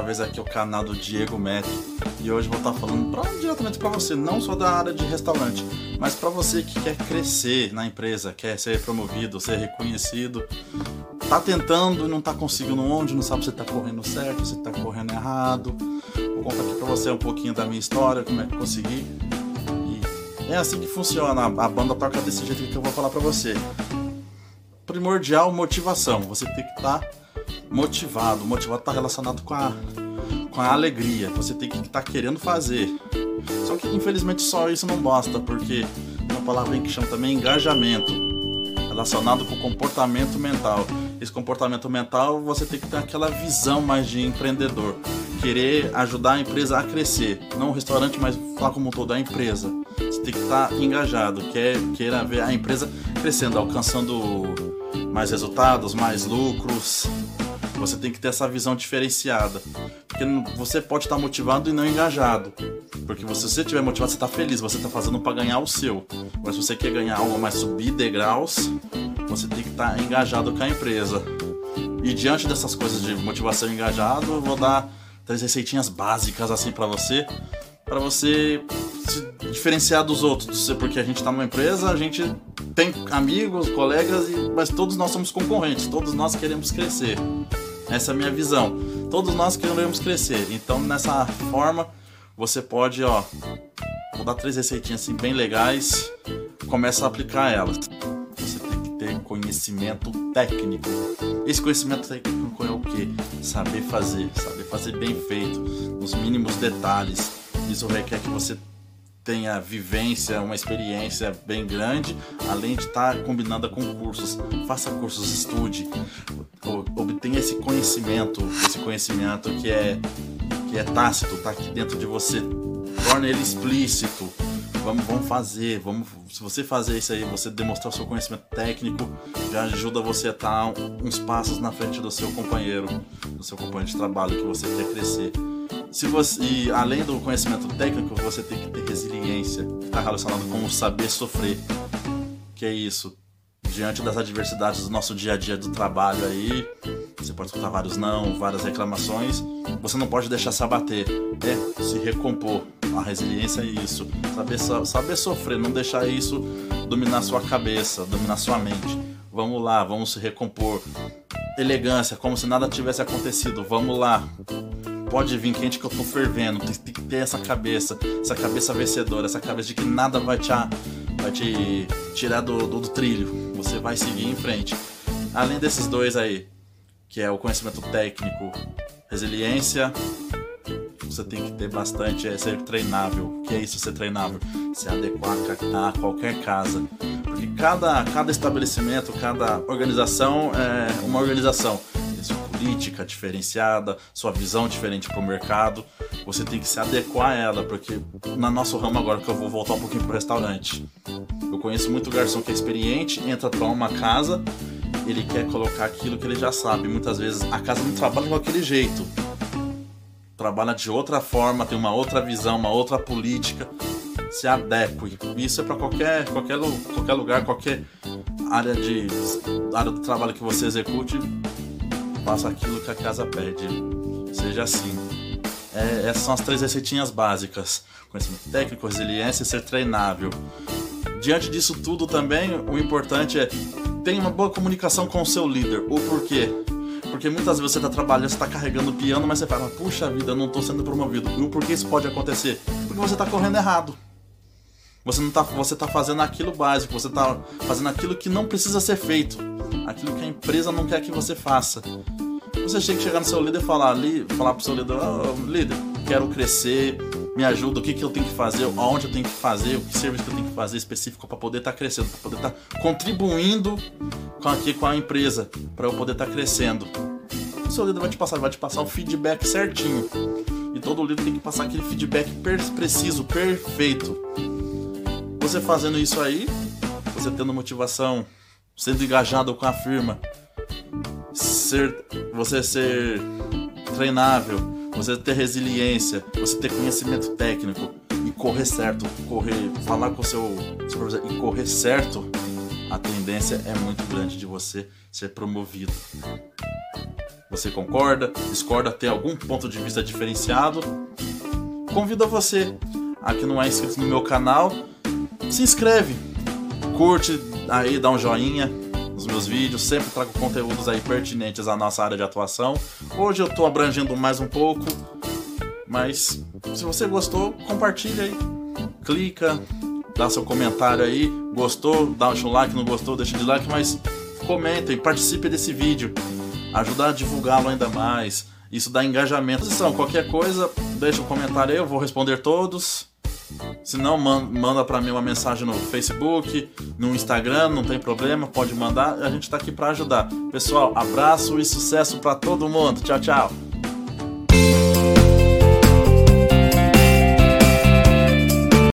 uma vez aqui o canal do Diego Mac e hoje vou estar falando pra, diretamente para você, não só da área de restaurante, mas para você que quer crescer na empresa, quer ser promovido, ser reconhecido, tá tentando e não tá conseguindo onde, não sabe se tá correndo certo, se tá correndo errado. Vou contar aqui para você um pouquinho da minha história, como é que eu consegui. E é assim que funciona, a banda toca desse jeito que eu vou falar para você. Primordial motivação, você tem que estar tá motivado. Motivado está relacionado com a, com a alegria. Você tem que estar tá querendo fazer. Só que infelizmente só isso não basta, porque uma palavra que chama também engajamento, relacionado com comportamento mental. Esse comportamento mental você tem que ter aquela visão mais de empreendedor, querer ajudar a empresa a crescer, não o restaurante, mas falar como um todo a empresa. Você tem que estar tá engajado, quer queira ver a empresa crescendo, alcançando mais resultados, mais lucros, você tem que ter essa visão diferenciada. Porque você pode estar motivado e não engajado. Porque se você estiver motivado, você está feliz, você está fazendo para ganhar o seu. Mas se você quer ganhar algo mais subir degraus, você tem que estar engajado com a empresa. E diante dessas coisas de motivação engajado, eu vou dar três receitinhas básicas assim para você, para você se diferenciar dos outros, porque a gente está numa empresa, a gente tem amigos, colegas, mas todos nós somos concorrentes, todos nós queremos crescer. Essa é a minha visão. Todos nós queremos crescer. Então, nessa forma, você pode, ó, vou dar três receitinhas assim bem legais, começa a aplicar elas. Você tem que ter conhecimento técnico. Esse conhecimento técnico é o que? Saber fazer, saber fazer bem feito, nos mínimos detalhes. Isso requer que você tenha vivência, uma experiência bem grande, além de estar combinada com cursos. Faça cursos, estude, obtenha esse conhecimento, esse conhecimento que é que é tácito, está aqui dentro de você. Torne ele explícito. Vamos, vamos fazer, vamos, se você fazer isso aí, você demonstrar o seu conhecimento técnico, já ajuda você a estar uns passos na frente do seu companheiro, do seu companheiro de trabalho que você quer crescer. Se você, e além do conhecimento técnico, você tem que ter resiliência, que está relacionado com o saber sofrer. Que é isso. Diante das adversidades do nosso dia a dia do trabalho aí, você pode escutar vários não, várias reclamações, você não pode deixar se abater, é se recompor. A resiliência é isso. Saber, saber sofrer, não deixar isso dominar sua cabeça, dominar sua mente. Vamos lá, vamos se recompor. Elegância, como se nada tivesse acontecido. Vamos lá pode vir quente que eu tô fervendo. Tem, tem, que ter essa cabeça, essa cabeça vencedora, essa cabeça de que nada vai te, vai te tirar do, do, do trilho. Você vai seguir em frente. Além desses dois aí, que é o conhecimento técnico, resiliência, você tem que ter bastante, é ser treinável. O que é isso ser treinável? Se adequar a qualquer casa. Porque cada, cada estabelecimento, cada organização é uma organização política diferenciada, sua visão diferente para o mercado. Você tem que se adequar a ela, porque na nosso ramo agora que eu vou voltar um pouquinho pro restaurante. Eu conheço muito garçom que é experiente, entra para uma casa, ele quer colocar aquilo que ele já sabe. Muitas vezes a casa não trabalha com aquele jeito. Trabalha de outra forma, tem uma outra visão, uma outra política. Se adeque. Isso é para qualquer, qualquer, qualquer lugar, qualquer área de área do trabalho que você execute, faça aquilo que a casa pede. Seja assim. É, essas são as três receitinhas básicas: conhecimento técnico, resiliência e ser treinável. Diante disso tudo também, o importante é ter uma boa comunicação com o seu líder. O porquê? Porque muitas vezes você está trabalhando, você está carregando o piano, mas você fala, puxa vida, eu não estou sendo promovido. E o porquê isso pode acontecer? Porque você está correndo errado. Você não tá, você tá fazendo aquilo básico, você está fazendo aquilo que não precisa ser feito, aquilo que a empresa não quer que você faça. Você tem que chegar no seu líder e falar, li, falar pro seu líder, oh, líder, quero crescer, me ajuda, o que, que eu tenho que fazer, aonde eu tenho que fazer, o que serviço que eu tenho que fazer específico para poder estar tá crescendo, para poder estar tá contribuindo com aqui com a empresa, para eu poder estar tá crescendo. O seu líder vai te passar, vai te passar um feedback certinho. E todo líder tem que passar aquele feedback preciso, perfeito. Você fazendo isso aí, você tendo motivação, sendo engajado com a firma, ser, você ser treinável, você ter resiliência, você ter conhecimento técnico. E correr certo, correr, falar com o seu supervisor e correr certo, a tendência é muito grande de você ser promovido. Você concorda, discorda, tem algum ponto de vista diferenciado? Convido você a que não é inscrito no meu canal, se inscreve, curte aí, dá um joinha nos meus vídeos, sempre trago conteúdos aí pertinentes à nossa área de atuação. Hoje eu estou abrangendo mais um pouco, mas se você gostou, compartilha aí, clica, dá seu comentário aí, gostou, dá um like, não gostou, deixa de like, mas comentem, participe desse vídeo, ajudar a divulgá-lo ainda mais. Isso dá engajamento. Então, qualquer coisa, deixa um comentário aí, eu vou responder todos. Se não, manda para mim uma mensagem no Facebook, no Instagram, não tem problema, pode mandar. A gente está aqui para ajudar. Pessoal, abraço e sucesso para todo mundo. Tchau, tchau.